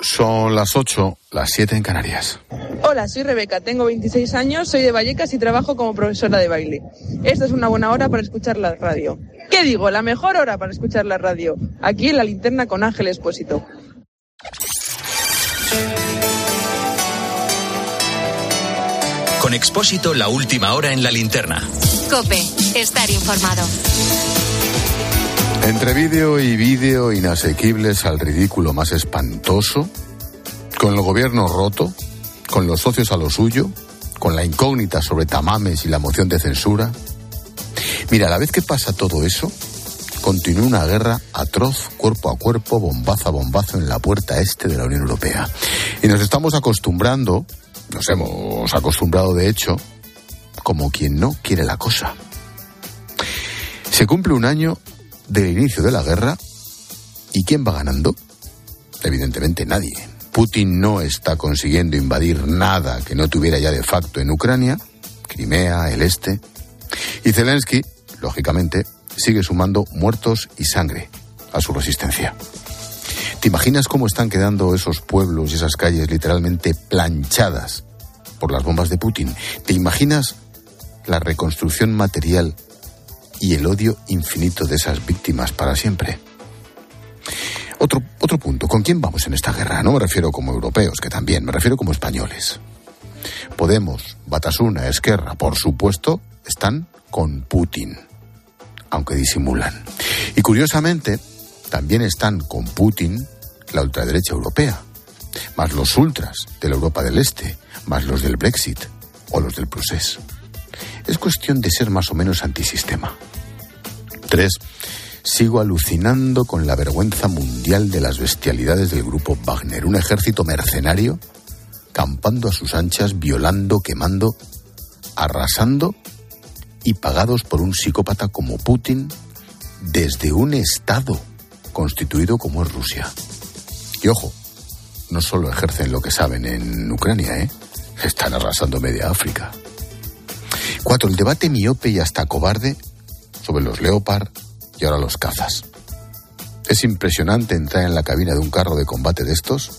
Son las 8, las 7 en Canarias. Hola, soy Rebeca, tengo 26 años, soy de Vallecas y trabajo como profesora de baile. Esta es una buena hora para escuchar la radio. ¿Qué digo? La mejor hora para escuchar la radio. Aquí en la linterna con Ángel Espósito. Con Expósito, la última hora en la linterna. Cope, estar informado. Entre vídeo y vídeo inasequibles al ridículo más espantoso, con el gobierno roto, con los socios a lo suyo, con la incógnita sobre tamames y la moción de censura. Mira, a la vez que pasa todo eso, continúa una guerra atroz, cuerpo a cuerpo, bombazo a bombazo en la puerta este de la Unión Europea. Y nos estamos acostumbrando nos hemos acostumbrado, de hecho, como quien no quiere la cosa. Se cumple un año del inicio de la guerra y ¿quién va ganando? Evidentemente nadie. Putin no está consiguiendo invadir nada que no tuviera ya de facto en Ucrania, Crimea, el este. Y Zelensky, lógicamente, sigue sumando muertos y sangre a su resistencia. ¿Te imaginas cómo están quedando esos pueblos y esas calles literalmente planchadas por las bombas de Putin? ¿Te imaginas la reconstrucción material y el odio infinito de esas víctimas para siempre? Otro, otro punto, ¿con quién vamos en esta guerra? No me refiero como europeos, que también, me refiero como españoles. Podemos, Batasuna, Esquerra, por supuesto, están con Putin, aunque disimulan. Y curiosamente, también están con Putin la ultraderecha europea, más los ultras de la Europa del Este, más los del Brexit o los del Procés. Es cuestión de ser más o menos antisistema. Tres, sigo alucinando con la vergüenza mundial de las bestialidades del grupo Wagner, un ejército mercenario campando a sus anchas, violando, quemando, arrasando y pagados por un psicópata como Putin desde un Estado constituido como es Rusia. Y ojo, no solo ejercen lo que saben en Ucrania, ¿eh? Están arrasando media África. Cuatro, el debate miope y hasta cobarde sobre los Leopard y ahora los cazas. Es impresionante entrar en la cabina de un carro de combate de estos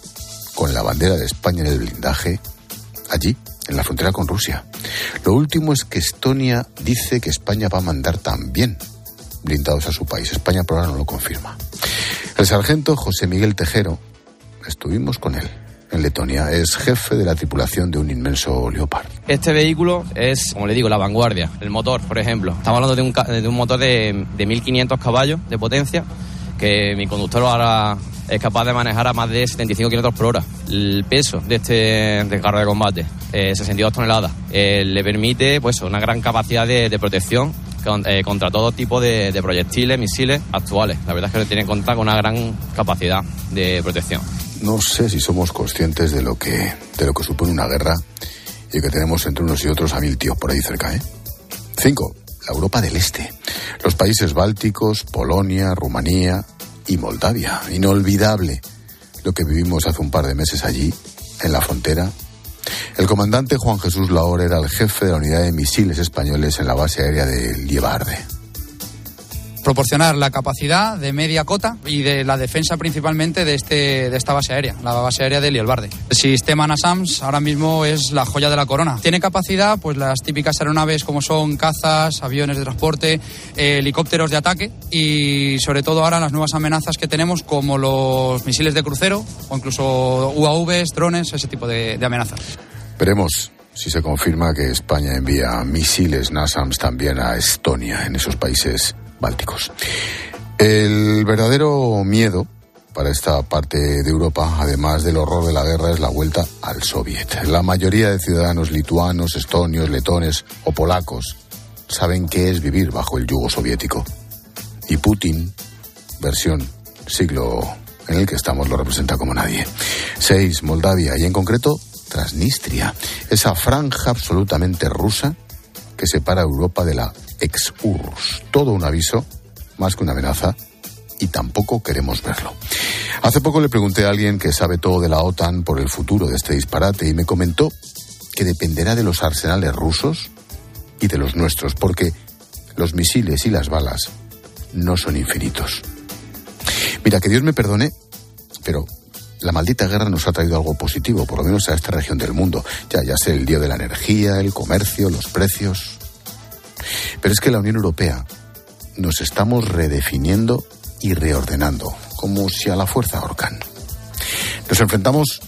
con la bandera de España en el blindaje, allí, en la frontera con Rusia. Lo último es que Estonia dice que España va a mandar también blindados a su país. España por ahora no lo confirma. El sargento José Miguel Tejero, estuvimos con él en Letonia. Es jefe de la tripulación de un inmenso Leopard. Este vehículo es, como le digo, la vanguardia. El motor, por ejemplo. Estamos hablando de un, de un motor de, de 1500 caballos de potencia que mi conductor ahora es capaz de manejar a más de 75 kilómetros por hora. El peso de este carro de combate, eh, 62 toneladas, eh, le permite pues una gran capacidad de, de protección eh, contra todo tipo de, proyectiles, misiles actuales. La verdad es que tiene cuenta con una gran capacidad de protección. No sé si somos conscientes de lo que, de lo que supone una guerra y que tenemos entre unos y otros a mil tíos por ahí cerca, ¿eh? Cinco, la Europa del Este. Los países bálticos, Polonia, Rumanía y Moldavia. Inolvidable lo que vivimos hace un par de meses allí, en la frontera, el comandante Juan Jesús Lahore era el jefe de la unidad de misiles españoles en la base aérea de Liebarde proporcionar la capacidad de media cota y de la defensa principalmente de, este, de esta base aérea, la base aérea de Lielbarde. El sistema NASAMS ahora mismo es la joya de la corona. Tiene capacidad, pues las típicas aeronaves como son cazas, aviones de transporte, helicópteros de ataque y sobre todo ahora las nuevas amenazas que tenemos como los misiles de crucero o incluso UAVs, drones, ese tipo de, de amenazas. Veremos si se confirma que España envía misiles NASAMS también a Estonia, en esos países bálticos. El verdadero miedo para esta parte de Europa, además del horror de la guerra, es la vuelta al soviet. La mayoría de ciudadanos lituanos, estonios, letones o polacos saben qué es vivir bajo el yugo soviético. Y Putin, versión siglo en el que estamos, lo representa como nadie. Seis, Moldavia y en concreto Transnistria, esa franja absolutamente rusa que separa Europa de la ex-URSS. Todo un aviso, más que una amenaza, y tampoco queremos verlo. Hace poco le pregunté a alguien que sabe todo de la OTAN por el futuro de este disparate y me comentó que dependerá de los arsenales rusos y de los nuestros, porque los misiles y las balas no son infinitos. Mira, que Dios me perdone, pero la maldita guerra nos ha traído algo positivo, por lo menos a esta región del mundo. Ya, ya sé, el lío de la energía, el comercio, los precios. Pero es que la Unión Europea nos estamos redefiniendo y reordenando, como si a la fuerza ahorcan. Nos enfrentamos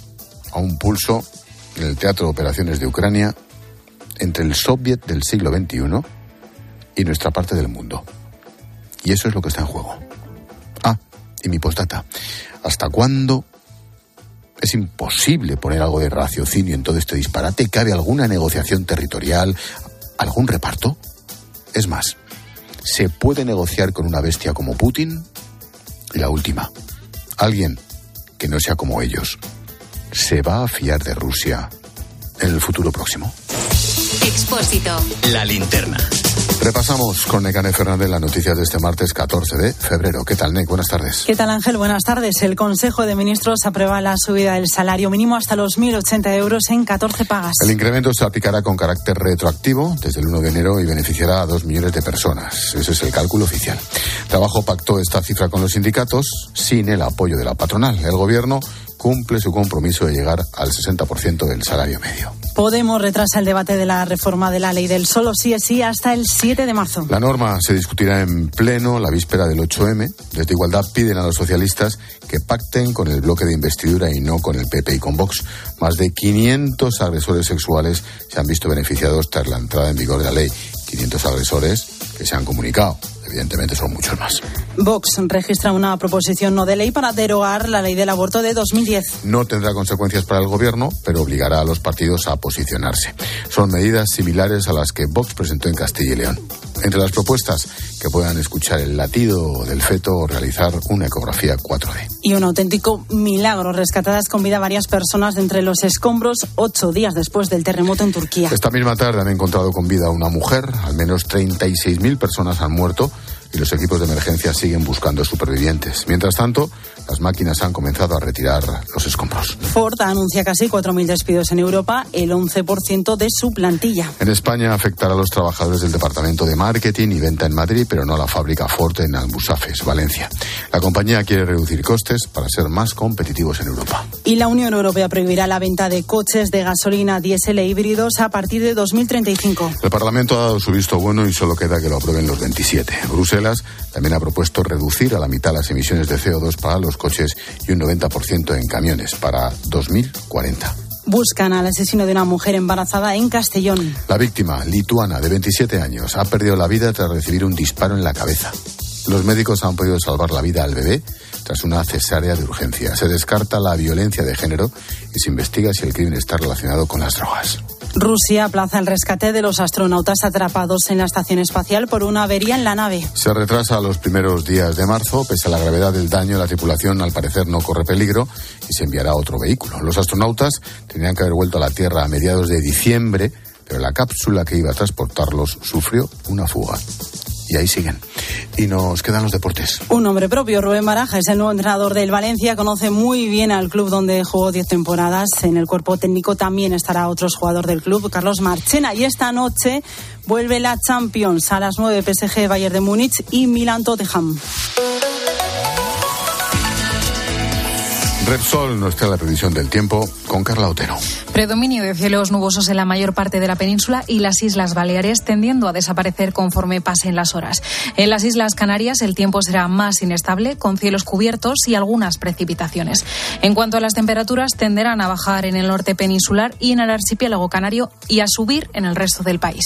a un pulso en el Teatro de Operaciones de Ucrania entre el Soviet del siglo XXI y nuestra parte del mundo. Y eso es lo que está en juego. Ah, y mi postdata. ¿Hasta cuándo es imposible poner algo de raciocinio en todo este disparate? ¿Cabe alguna negociación territorial? ¿Algún reparto? Es más, ¿se puede negociar con una bestia como Putin? Y la última, alguien que no sea como ellos, ¿se va a fiar de Rusia en el futuro próximo? Expósito. La linterna. Repasamos con Necane Fernández las noticias de este martes 14 de febrero. ¿Qué tal, Nec? Buenas tardes. ¿Qué tal, Ángel? Buenas tardes. El Consejo de Ministros aprueba la subida del salario mínimo hasta los 1.080 euros en 14 pagas. El incremento se aplicará con carácter retroactivo desde el 1 de enero y beneficiará a dos millones de personas. Ese es el cálculo oficial. Trabajo pactó esta cifra con los sindicatos sin el apoyo de la patronal. El gobierno cumple su compromiso de llegar al 60% del salario medio. Podemos retrasa el debate de la reforma de la ley del solo sí es sí hasta el 7 de marzo. La norma se discutirá en pleno la víspera del 8M. Desde Igualdad piden a los socialistas que pacten con el bloque de investidura y no con el PP y con Vox. Más de 500 agresores sexuales se han visto beneficiados tras la entrada en vigor de la ley. 500 agresores que se han comunicado. Evidentemente son muchos más. Vox registra una proposición no de ley para derogar la ley del aborto de 2010. No tendrá consecuencias para el gobierno, pero obligará a los partidos a posicionarse. Son medidas similares a las que Vox presentó en Castilla y León. Entre las propuestas que puedan escuchar el latido del feto o realizar una ecografía 4D. Y un auténtico milagro. Rescatadas con vida varias personas de entre los escombros ocho días después del terremoto en Turquía. Esta misma tarde han encontrado con vida a una mujer. Al menos 36.000 personas han muerto y los equipos de emergencia siguen buscando supervivientes. Mientras tanto, las máquinas han comenzado a retirar los escombros. Ford anuncia casi 4.000 despidos en Europa, el 11% de su plantilla. En España afectará a los trabajadores del Departamento de Marketing y Venta en Madrid, pero no a la fábrica Ford en Almusafes, Valencia. La compañía quiere reducir costes para ser más competitivos en Europa. Y la Unión Europea prohibirá la venta de coches de gasolina diésel e híbridos a partir de 2035. El Parlamento ha dado su visto bueno y solo queda que lo aprueben los 27. Bruselas también ha propuesto reducir a la mitad las emisiones de CO2 para los coches y un 90% en camiones para 2040. Buscan al asesino de una mujer embarazada en Castellón. La víctima, lituana, de 27 años, ha perdido la vida tras recibir un disparo en la cabeza. Los médicos han podido salvar la vida al bebé tras una cesárea de urgencia. Se descarta la violencia de género y se investiga si el crimen está relacionado con las drogas. Rusia aplaza el rescate de los astronautas atrapados en la estación espacial por una avería en la nave. Se retrasa los primeros días de marzo, pese a la gravedad del daño, la tripulación al parecer no corre peligro y se enviará otro vehículo. Los astronautas tenían que haber vuelto a la Tierra a mediados de diciembre, pero la cápsula que iba a transportarlos sufrió una fuga y ahí siguen. Y nos quedan los deportes. Un nombre propio, Rubén Baraja, es el nuevo entrenador del Valencia, conoce muy bien al club donde jugó 10 temporadas. En el cuerpo técnico también estará otro jugador del club, Carlos Marchena. Y esta noche vuelve la Champions a las 9 PSG Bayern de Múnich y Milan Tottenham. Repsol nos trae la previsión del tiempo con Carla Otero. Predominio de cielos nubosos en la mayor parte de la península y las Islas Baleares tendiendo a desaparecer conforme pasen las horas. En las Islas Canarias el tiempo será más inestable con cielos cubiertos y algunas precipitaciones. En cuanto a las temperaturas tenderán a bajar en el norte peninsular y en el archipiélago canario y a subir en el resto del país.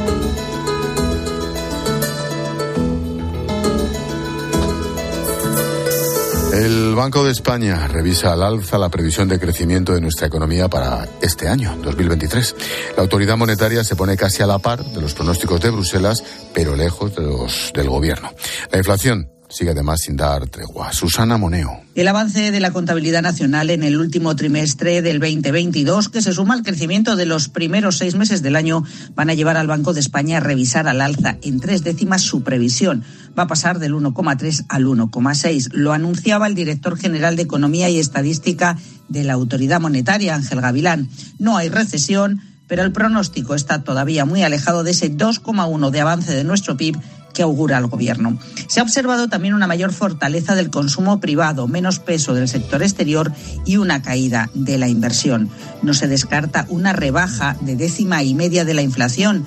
El Banco de España revisa al alza la previsión de crecimiento de nuestra economía para este año, 2023. La autoridad monetaria se pone casi a la par de los pronósticos de Bruselas, pero lejos de los del gobierno. La inflación sigue además sin dar tregua. Susana Moneo. El avance de la contabilidad nacional en el último trimestre del 2022, que se suma al crecimiento de los primeros seis meses del año, van a llevar al Banco de España a revisar al alza en tres décimas su previsión. Va a pasar del 1,3 al 1,6. Lo anunciaba el director general de Economía y Estadística de la Autoridad Monetaria, Ángel Gavilán. No hay recesión, pero el pronóstico está todavía muy alejado de ese 2,1 de avance de nuestro PIB que augura el Gobierno. Se ha observado también una mayor fortaleza del consumo privado, menos peso del sector exterior y una caída de la inversión. No se descarta una rebaja de décima y media de la inflación.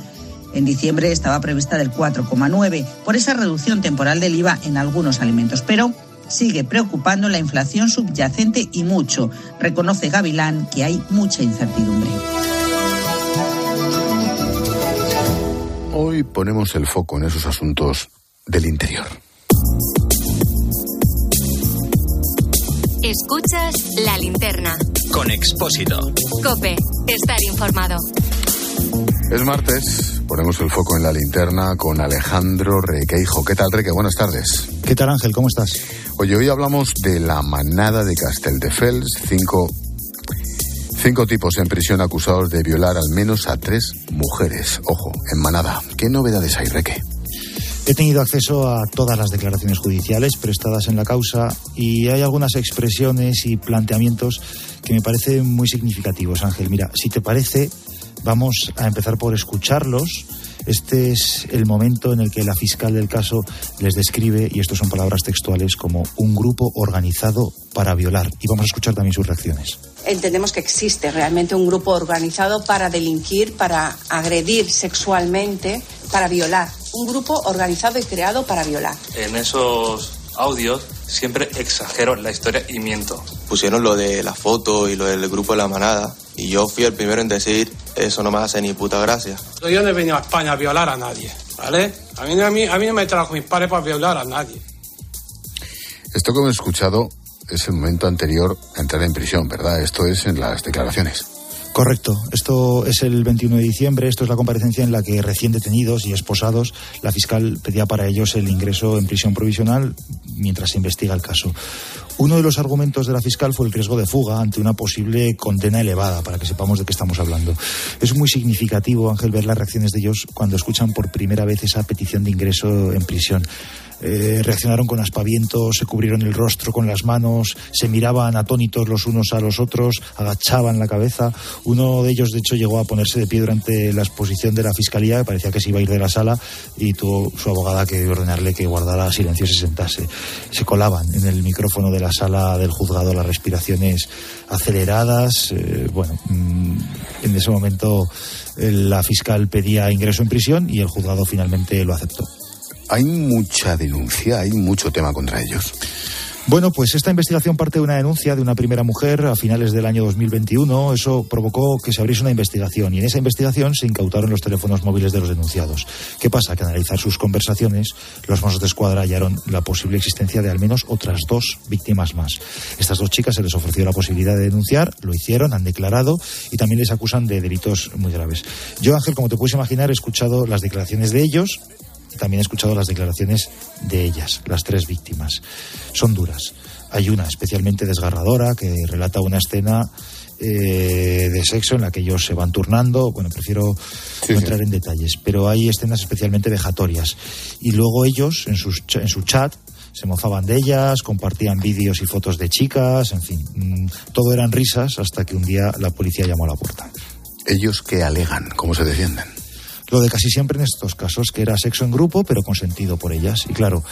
En diciembre estaba prevista del 4,9 por esa reducción temporal del IVA en algunos alimentos, pero sigue preocupando la inflación subyacente y mucho. Reconoce Gavilán que hay mucha incertidumbre. Hoy ponemos el foco en esos asuntos del interior. Escuchas la linterna. Con Expósito. Cope, estar informado. Es martes, ponemos el foco en la linterna con Alejandro Requeijo. ¿Qué tal, Reque? Buenas tardes. ¿Qué tal, Ángel? ¿Cómo estás? Oye, hoy hablamos de la manada de Casteldefels, cinco Cinco tipos en prisión acusados de violar al menos a tres mujeres. Ojo, en manada. ¿Qué novedades hay, Reque? He tenido acceso a todas las declaraciones judiciales prestadas en la causa y hay algunas expresiones y planteamientos que me parecen muy significativos, Ángel. Mira, si te parece, vamos a empezar por escucharlos. Este es el momento en el que la fiscal del caso les describe, y esto son palabras textuales, como un grupo organizado para violar. Y vamos a escuchar también sus reacciones entendemos que existe realmente un grupo organizado para delinquir, para agredir sexualmente, para violar. Un grupo organizado y creado para violar. En esos audios siempre exagero la historia y miento. Pusieron lo de la foto y lo del grupo de la manada. Y yo fui el primero en decir, eso no me hace ni puta gracia. Yo no he venido a España a violar a nadie, ¿vale? A mí, a mí, a mí no me trajo mis padres para violar a nadie. Esto que hemos escuchado es el momento anterior a entrar en prisión, ¿verdad? Esto es en las declaraciones. Correcto. Esto es el 21 de diciembre. Esto es la comparecencia en la que recién detenidos y esposados, la fiscal pedía para ellos el ingreso en prisión provisional mientras se investiga el caso. Uno de los argumentos de la fiscal fue el riesgo de fuga ante una posible condena elevada, para que sepamos de qué estamos hablando. Es muy significativo, Ángel, ver las reacciones de ellos cuando escuchan por primera vez esa petición de ingreso en prisión. Eh, reaccionaron con aspavientos, se cubrieron el rostro con las manos, se miraban atónitos los unos a los otros, agachaban la cabeza. Uno de ellos, de hecho, llegó a ponerse de pie durante la exposición de la fiscalía, que parecía que se iba a ir de la sala, y tuvo su abogada que ordenarle que guardara silencio y se sentase. Se colaban en el micrófono de la sala del juzgado las respiraciones aceleradas. Eh, bueno, mm, en ese momento eh, la fiscal pedía ingreso en prisión y el juzgado finalmente lo aceptó hay mucha denuncia, hay mucho tema contra ellos. Bueno, pues esta investigación parte de una denuncia de una primera mujer a finales del año 2021. Eso provocó que se abriese una investigación y en esa investigación se incautaron los teléfonos móviles de los denunciados. ¿Qué pasa? Que al analizar sus conversaciones, los Mossos de Escuadra hallaron la posible existencia de al menos otras dos víctimas más. Estas dos chicas se les ofreció la posibilidad de denunciar, lo hicieron, han declarado y también les acusan de delitos muy graves. Yo, Ángel, como te puedes imaginar, he escuchado las declaraciones de ellos también he escuchado las declaraciones de ellas, las tres víctimas. Son duras. Hay una especialmente desgarradora que relata una escena eh, de sexo en la que ellos se van turnando. Bueno, prefiero no entrar en detalles, pero hay escenas especialmente vejatorias. Y luego ellos, en, sus, en su chat, se mofaban de ellas, compartían vídeos y fotos de chicas, en fin, mm, todo eran risas hasta que un día la policía llamó a la puerta. ¿Ellos qué alegan? ¿Cómo se defienden? Lo de casi siempre en estos casos, que era sexo en grupo, pero consentido por ellas. Y claro,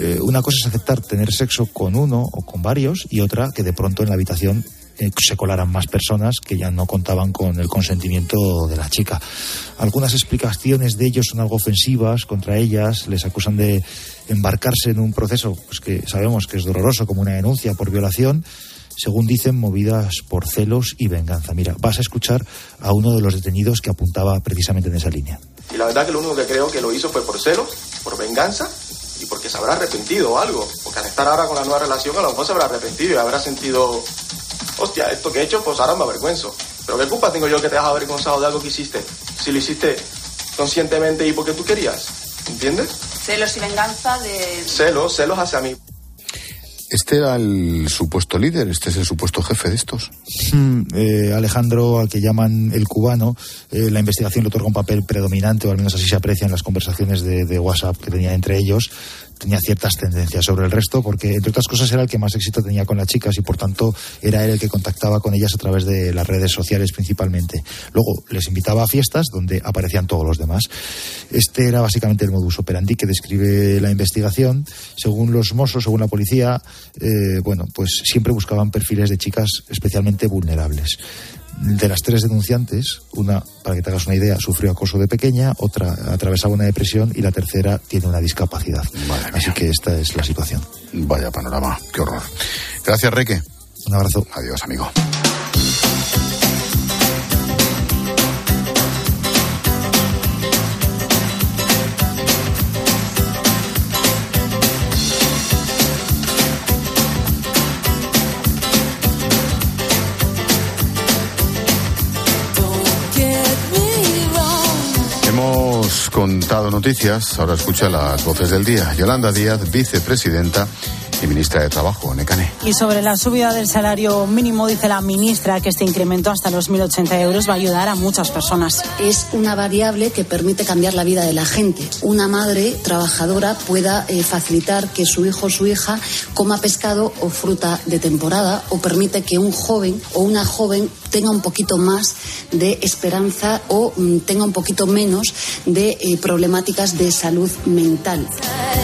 eh, una cosa es aceptar tener sexo con uno o con varios, y otra que de pronto en la habitación eh, se colaran más personas que ya no contaban con el consentimiento de la chica. Algunas explicaciones de ellos son algo ofensivas contra ellas, les acusan de embarcarse en un proceso pues, que sabemos que es doloroso, como una denuncia por violación según dicen, movidas por celos y venganza. Mira, vas a escuchar a uno de los detenidos que apuntaba precisamente en esa línea. Y la verdad que lo único que creo que lo hizo fue por celos, por venganza y porque se habrá arrepentido o algo. Porque al estar ahora con la nueva relación, a lo mejor se habrá arrepentido y habrá sentido, hostia, esto que he hecho, pues ahora me avergüenzo. Pero ¿qué culpa tengo yo que te has avergonzado de algo que hiciste? Si lo hiciste conscientemente y porque tú querías, ¿entiendes? Celos y venganza de... Celos, celos hacia mí. Este era el supuesto líder, este es el supuesto jefe de estos. Hmm, eh, Alejandro, al que llaman el cubano, eh, la investigación le otorga un papel predominante, o al menos así se aprecia en las conversaciones de, de WhatsApp que tenía entre ellos tenía ciertas tendencias sobre el resto, porque entre otras cosas era el que más éxito tenía con las chicas y por tanto era él el que contactaba con ellas a través de las redes sociales principalmente. Luego les invitaba a fiestas donde aparecían todos los demás. Este era básicamente el modus operandi que describe la investigación. Según los Mossos, según la policía, eh, bueno, pues siempre buscaban perfiles de chicas especialmente vulnerables de las tres denunciantes, una, para que te hagas una idea, sufrió acoso de pequeña, otra atravesaba una depresión y la tercera tiene una discapacidad. Así que esta es la situación. Vaya panorama, qué horror. Gracias, Reque. Un abrazo. Adiós, amigo. Contado noticias, ahora escucha las voces del día. Yolanda Díaz, vicepresidenta y ministra de Trabajo, Necane. Y sobre la subida del salario mínimo, dice la ministra que este incremento hasta los 1.080 euros va a ayudar a muchas personas. Es una variable que permite cambiar la vida de la gente. Una madre trabajadora pueda eh, facilitar que su hijo o su hija coma pescado o fruta de temporada o permite que un joven o una joven tenga un poquito más de esperanza o mm, tenga un poquito menos de eh, problemáticas de salud mental.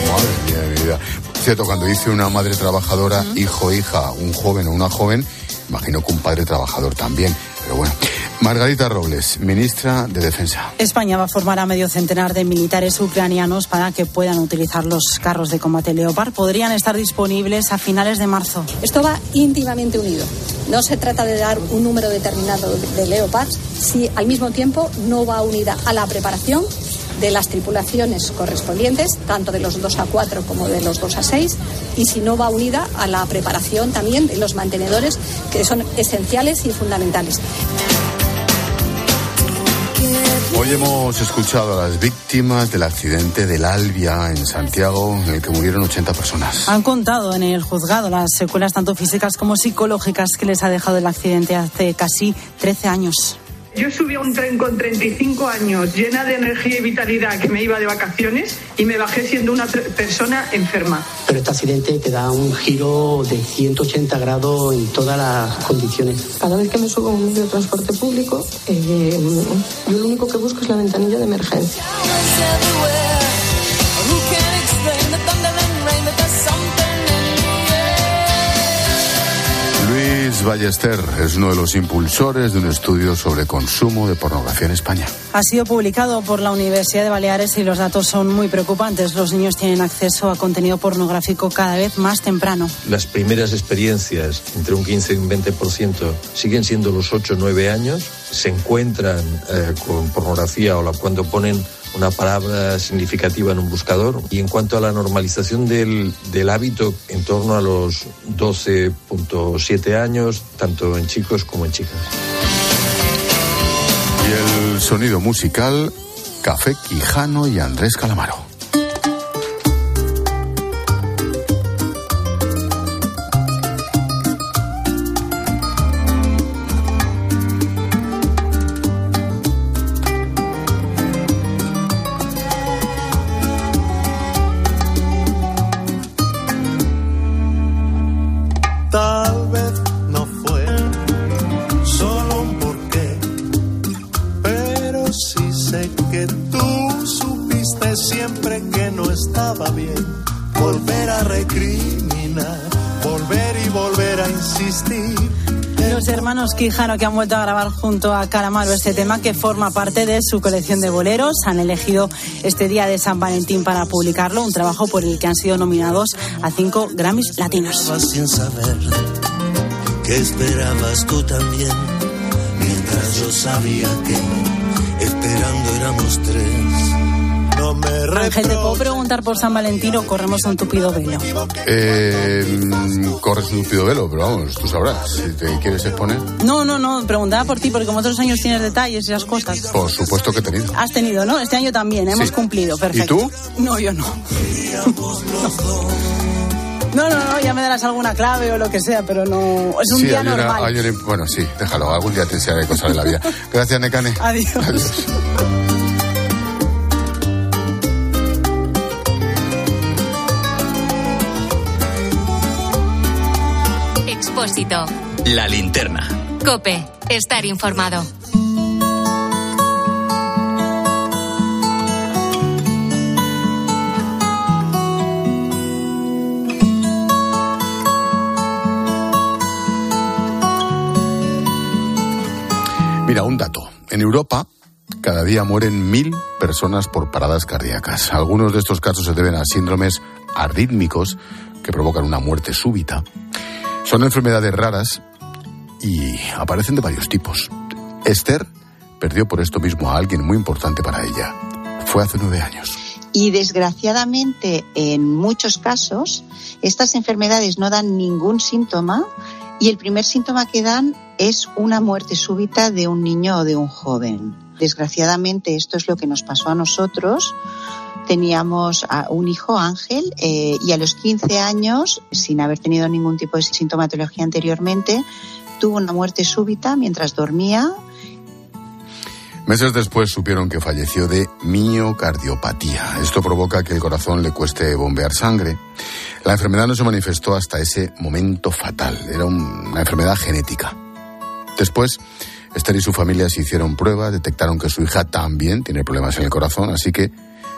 Madre mía de mi vida. Cierto, cuando dice una madre trabajadora, hijo, hija, un joven o una joven, imagino que un padre trabajador también. Pero bueno. Margarita Robles, ministra de Defensa. España va a formar a medio centenar de militares ucranianos para que puedan utilizar los carros de combate Leopard. Podrían estar disponibles a finales de marzo. Esto va íntimamente unido. No se trata de dar un número determinado de Leopards si al mismo tiempo no va unida a la preparación de las tripulaciones correspondientes, tanto de los 2 a 4 como de los 2 a 6, y si no va unida a la preparación también de los mantenedores, que son esenciales y fundamentales. Hoy hemos escuchado a las víctimas del accidente del Albia en Santiago, en el que murieron 80 personas. Han contado en el juzgado las secuelas tanto físicas como psicológicas que les ha dejado el accidente hace casi 13 años. Yo subí a un tren con 35 años, llena de energía y vitalidad, que me iba de vacaciones y me bajé siendo una persona enferma. Pero este accidente te da un giro de 180 grados en todas las condiciones. Cada vez que me subo a un medio de transporte público, eh, yo lo único que busco es la ventanilla de emergencia. Ballester es uno de los impulsores de un estudio sobre consumo de pornografía en España. Ha sido publicado por la Universidad de Baleares y los datos son muy preocupantes. Los niños tienen acceso a contenido pornográfico cada vez más temprano. Las primeras experiencias, entre un 15 y un 20%, siguen siendo los 8 o 9 años. Se encuentran eh, con pornografía o la, cuando ponen una palabra significativa en un buscador. Y en cuanto a la normalización del, del hábito, en torno a los 12.7 años, tanto en chicos como en chicas. Y el sonido musical, Café Quijano y Andrés Calamaro. Hermanos Quijano que han vuelto a grabar junto a Calamaro este tema que forma parte de su colección de boleros. Han elegido este día de San Valentín para publicarlo, un trabajo por el que han sido nominados a cinco Grammys latinos. Sin saber que esperabas tú también, mientras yo sabía que esperando éramos tres. Ángel, ¿te puedo preguntar por San Valentín o corremos un tupido velo? Eh, corres un tupido velo, pero vamos, tú sabrás. Si te quieres exponer, No, no, no, preguntaba por ti, porque como otros años tienes detalles y esas cosas. por supuesto que he tenido. Has tenido, ¿no? Este año también, hemos Sí. cumplido, perfecto. ¿Y tú? No, yo no. No, no, no, ya me darás alguna clave o lo que sea, pero no. Es un sí, día una- normal. una- bueno, sí, déjalo, algún día te enseñaré cosas de la vida. Gracias, Necane. Adiós. Adiós. La linterna. Cope. Estar informado. Mira, un dato. En Europa, cada día mueren mil personas por paradas cardíacas. Algunos de estos casos se deben a síndromes arrítmicos que provocan una muerte súbita. Son enfermedades raras y aparecen de varios tipos. Esther perdió por esto mismo a alguien muy importante para ella. Fue hace nueve años. Y desgraciadamente, en muchos casos, estas enfermedades no dan ningún síntoma y el primer síntoma que dan es una muerte súbita de un niño o de un joven. Desgraciadamente, esto es lo que nos pasó a nosotros. Teníamos a un hijo, Ángel, eh, y a los 15 años, sin haber tenido ningún tipo de sintomatología anteriormente, tuvo una muerte súbita mientras dormía Meses después supieron que falleció de miocardiopatía. Esto provoca que el corazón le cueste bombear sangre. La enfermedad no se manifestó hasta ese momento fatal. Era un- una enfermedad genética. Después, Esther y su familia se hicieron pruebas, detectaron que su hija también tiene problemas en el corazón, así que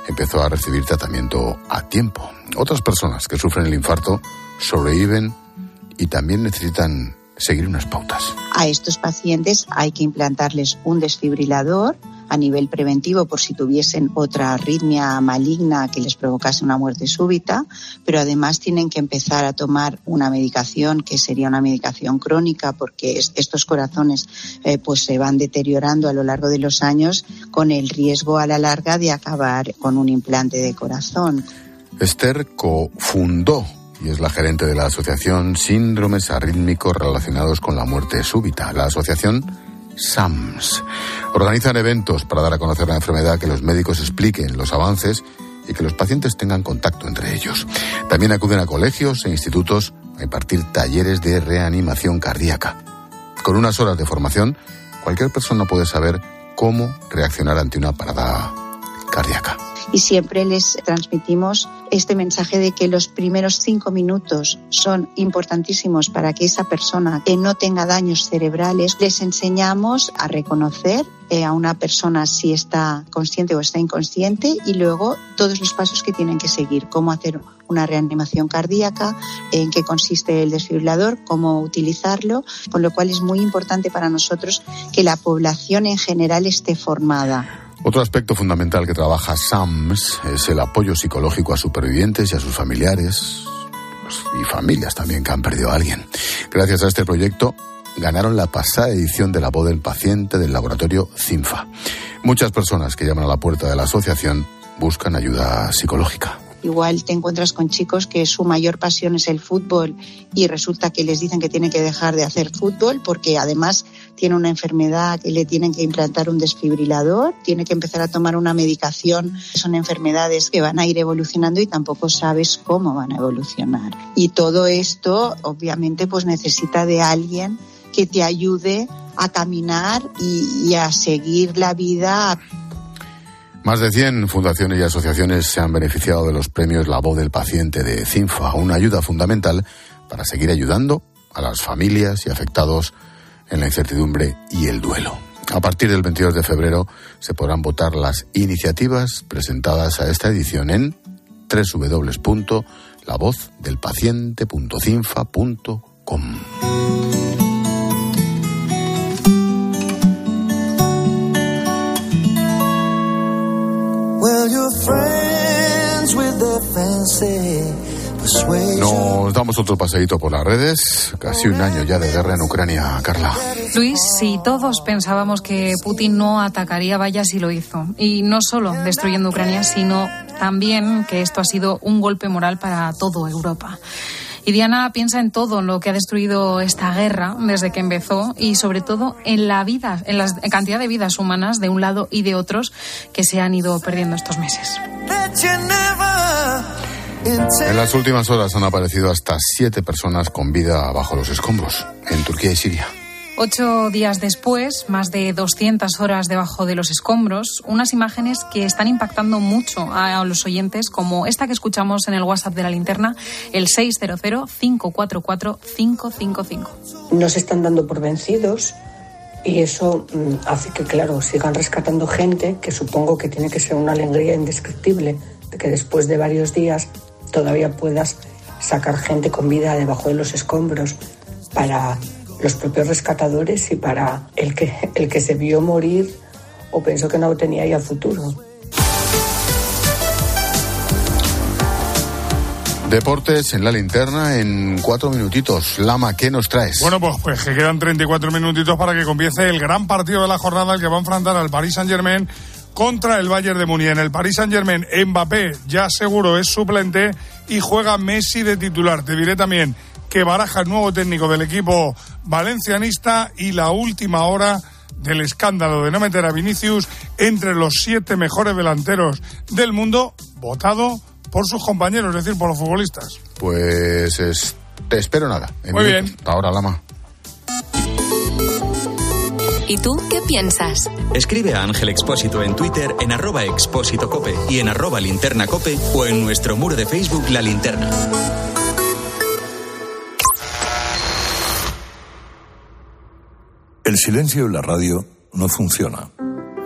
empezó a recibir tratamiento a tiempo. Otras personas que sufren el infarto sobreviven y también necesitan seguir unas pautas. A estos pacientes hay que implantarles un desfibrilador a nivel preventivo por si tuviesen otra arritmia maligna que les provocase una muerte súbita, pero además tienen que empezar a tomar una medicación que sería una medicación crónica porque es- estos corazones eh, pues se van deteriorando a lo largo de los años con el riesgo a la larga de acabar con un implante de corazón. Esther cofundó y es la gerente de la asociación Síndromes Arrítmicos Relacionados con la Muerte Súbita, la asociación SAMS. Organizan eventos para dar a conocer la enfermedad, que los médicos expliquen los avances y que los pacientes tengan contacto entre ellos. También acuden a colegios e institutos a impartir talleres de reanimación cardíaca. Con unas horas de formación, cualquier persona puede saber cómo reaccionar ante una parada cardíaca. Y siempre les transmitimos este mensaje de que los primeros cinco minutos son importantísimos para que esa persona que no tenga daños cerebrales les enseñamos a reconocer eh, a una persona si está consciente o está inconsciente y luego todos los pasos que tienen que seguir, cómo hacer una reanimación cardíaca, en qué consiste el desfibrilador, cómo utilizarlo, con lo cual es muy importante para nosotros que la población en general esté formada. Otro aspecto fundamental que trabaja SAMS es el apoyo psicológico a supervivientes y a sus familiares pues, y familias también que han perdido a alguien. Gracias a este proyecto ganaron la pasada edición de la voz del paciente del laboratorio CINFA. Muchas personas que llaman a la puerta de la asociación buscan ayuda psicológica. Igual te encuentras con chicos que su mayor pasión es el fútbol y resulta que les dicen que tienen que dejar de hacer fútbol porque además tiene una enfermedad que le tienen que implantar un desfibrilador, tiene que empezar a tomar una medicación. Son enfermedades que van a ir evolucionando y tampoco sabes cómo van a evolucionar. Y todo esto obviamente pues necesita de alguien que te ayude a caminar y, y a seguir la vida Más de 100 fundaciones y asociaciones se han beneficiado de los premios La Voz del Paciente de CINFA, una ayuda fundamental para seguir ayudando a las familias y afectados en la incertidumbre y el duelo. A partir del 22 de febrero se podrán votar las iniciativas presentadas a esta edición en www.lavozdelpaciente.cinfa.com. Well, Nos damos otro paseíto por las redes. Casi un año ya de guerra en Ucrania, Carla. Luis, si todos pensábamos que Putin no atacaría, vaya si lo hizo. Y no solo destruyendo Ucrania, sino también que esto ha sido un golpe moral para toda Europa. Y Diana piensa en todo lo que ha destruido esta guerra desde que empezó y sobre todo en la vida, en la cantidad de vidas humanas de un lado y de otros que se han ido perdiendo estos meses. En las últimas horas han aparecido hasta siete personas con vida bajo los escombros en Turquía y Siria. Ocho días después, más de 200 horas debajo de los escombros, unas imágenes que están impactando mucho a los oyentes, como esta que escuchamos en el WhatsApp de la linterna, el 600-544-555. No se están dando por vencidos y eso mm, hace que, claro, sigan rescatando gente, que supongo que tiene que ser una alegría indescriptible, de que después de varios días todavía puedas sacar gente con vida debajo de los escombros para los propios rescatadores y para el que, el que se vio morir o pensó que no tenía ya futuro. Deportes en la linterna en cuatro minutitos. Lama, ¿qué nos traes? Bueno, pues, pues que quedan 34 minutitos para que comience el gran partido de la jornada, el que va a enfrentar al Paris Saint-Germain contra el Bayern de Múnich. En el Paris Saint-Germain, Mbappé ya seguro es suplente y juega Messi de titular. Te diré también que baraja el nuevo técnico del equipo valencianista y la última hora del escándalo de no meter a Vinicius entre los siete mejores delanteros del mundo, votado por sus compañeros, es decir, por los futbolistas. Pues te espero nada. Muy bien. Ahora, Lama. ¿Y tú qué piensas? Escribe a Ángel Expósito en Twitter en arroba expósito cope y en arroba linterna cope o en nuestro muro de Facebook La Linterna. El silencio en la radio no funciona.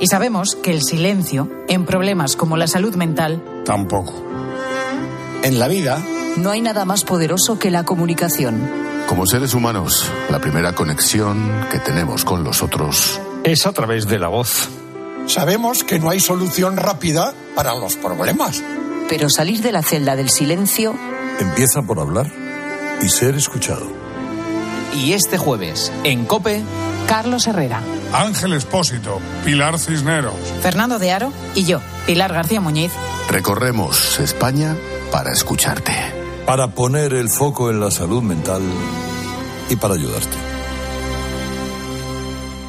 Y sabemos que el silencio, en problemas como la salud mental, tampoco. En la vida, no hay nada más poderoso que la comunicación. Como seres humanos, la primera conexión que tenemos con los otros es a través de la voz. Sabemos que no hay solución rápida para los problemas. Pero salir de la celda del silencio empieza por hablar y ser escuchado. Y este jueves, en Cope, Carlos Herrera, Ángel Espósito, Pilar Cisneros, Fernando de Aro y yo, Pilar García Muñiz. Recorremos España para escucharte. Para poner el foco en la salud mental y para ayudarte.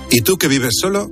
¿Y tú que vives solo?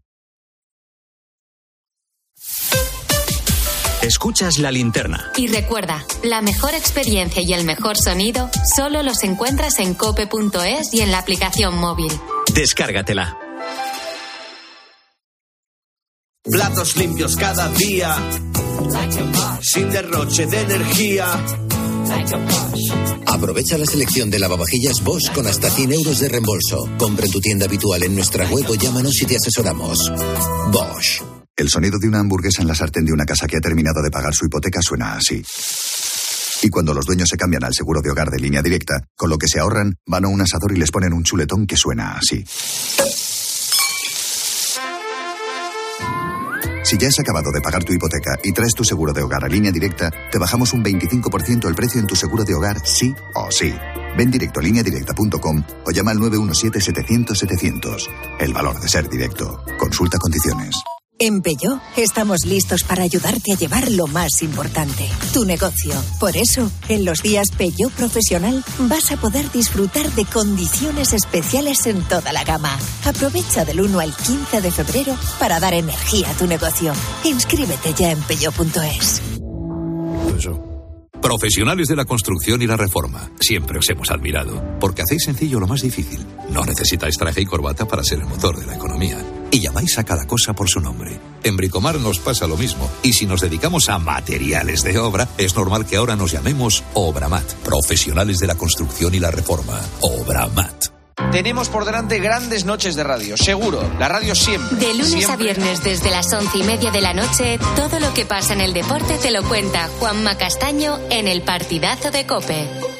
Escuchas la linterna. Y recuerda, la mejor experiencia y el mejor sonido solo los encuentras en cope.es y en la aplicación móvil. Descárgatela. Platos limpios cada día, sin derroche de energía. Aprovecha la selección de lavavajillas Bosch con hasta 100 euros de reembolso. Compra en tu tienda habitual en nuestra web o llámanos y te asesoramos. Bosch. El sonido de una hamburguesa en la sartén de una casa que ha terminado de pagar su hipoteca suena así. Y cuando los dueños se cambian al seguro de hogar de línea directa, con lo que se ahorran, van a un asador y les ponen un chuletón que suena así. Si ya has acabado de pagar tu hipoteca y traes tu seguro de hogar a línea directa, te bajamos un 25% el precio en tu seguro de hogar, sí o sí. Ven directo a lineadirecta.com o llama al 917-700-700. El valor de ser directo. Consulta condiciones. En Peugeot estamos listos para ayudarte a llevar lo más importante, tu negocio. Por eso, en los días Peugeot Profesional vas a poder disfrutar de condiciones especiales en toda la gama. Aprovecha del 1 al 15 de febrero para dar energía a tu negocio. Inscríbete ya en peugeot.es. Profesionales de la construcción y la reforma. Siempre os hemos admirado. Porque hacéis sencillo lo más difícil. No necesitáis traje y corbata para ser el motor de la economía. Y llamáis a cada cosa por su nombre. En Bricomar nos pasa lo mismo. Y si nos dedicamos a materiales de obra, es normal que ahora nos llamemos Obramat, profesionales de la construcción y la reforma. Obramat. Tenemos por delante grandes noches de radio, seguro. La radio siempre. De lunes siempre. a viernes desde las once y media de la noche, todo lo que pasa en el deporte te lo cuenta Juanma Castaño en el partidazo de Cope.